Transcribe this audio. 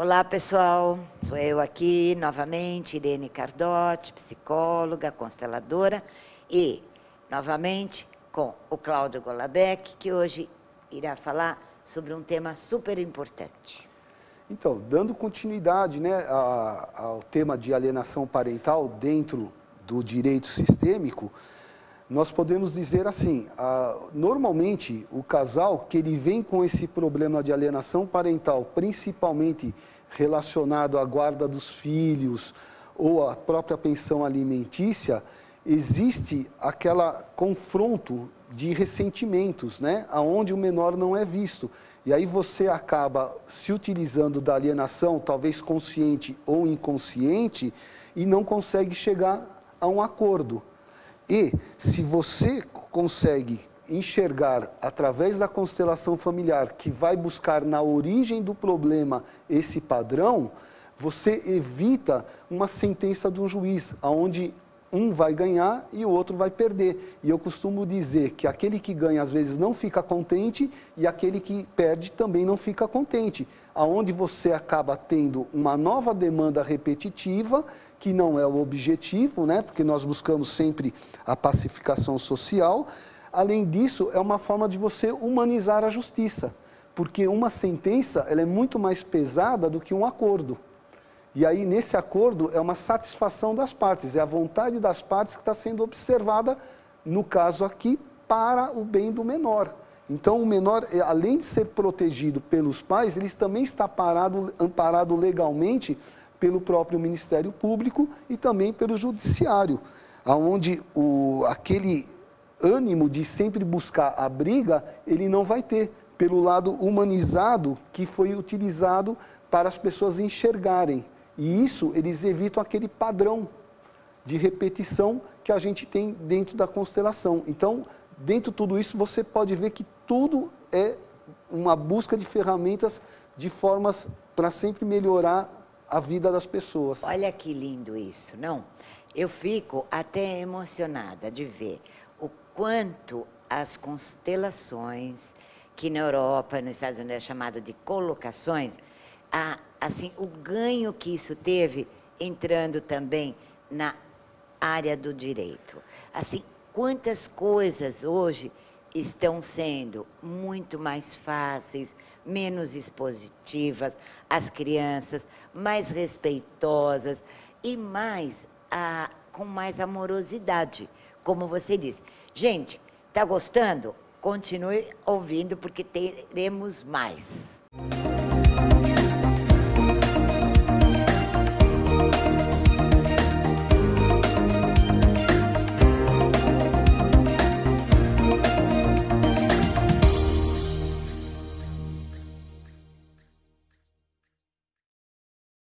Olá, pessoal. Sou eu aqui novamente, Irene Cardotti, psicóloga, consteladora, e novamente com o Cláudio Golabeck, que hoje irá falar sobre um tema super importante. Então, dando continuidade né, ao tema de alienação parental dentro do direito sistêmico, nós podemos dizer assim, normalmente o casal que ele vem com esse problema de alienação parental, principalmente relacionado à guarda dos filhos ou à própria pensão alimentícia, existe aquela confronto de ressentimentos, né, aonde o menor não é visto. E aí você acaba se utilizando da alienação, talvez consciente ou inconsciente, e não consegue chegar a um acordo. E se você consegue enxergar através da constelação familiar que vai buscar na origem do problema esse padrão, você evita uma sentença de um juiz, aonde um vai ganhar e o outro vai perder. E eu costumo dizer que aquele que ganha às vezes não fica contente e aquele que perde também não fica contente. Aonde você acaba tendo uma nova demanda repetitiva, que não é o objetivo, né? porque nós buscamos sempre a pacificação social. Além disso, é uma forma de você humanizar a justiça, porque uma sentença ela é muito mais pesada do que um acordo. E aí, nesse acordo, é uma satisfação das partes, é a vontade das partes que está sendo observada, no caso aqui, para o bem do menor. Então, o menor, é, além de ser protegido pelos pais, ele também está parado, amparado legalmente pelo próprio Ministério Público e também pelo Judiciário, onde o, aquele ânimo de sempre buscar a briga, ele não vai ter, pelo lado humanizado que foi utilizado para as pessoas enxergarem. E isso eles evitam aquele padrão de repetição que a gente tem dentro da constelação. Então, dentro de tudo isso, você pode ver que tudo é uma busca de ferramentas de formas para sempre melhorar a vida das pessoas. Olha que lindo isso, não? Eu fico até emocionada de ver o quanto as constelações, que na Europa, nos Estados Unidos é chamado de colocações, a, assim, o ganho que isso teve entrando também na área do direito. Assim, quantas coisas hoje estão sendo muito mais fáceis, menos expositivas às crianças, mais respeitosas e mais a, com mais amorosidade, como você disse. Gente, está gostando? Continue ouvindo porque teremos mais.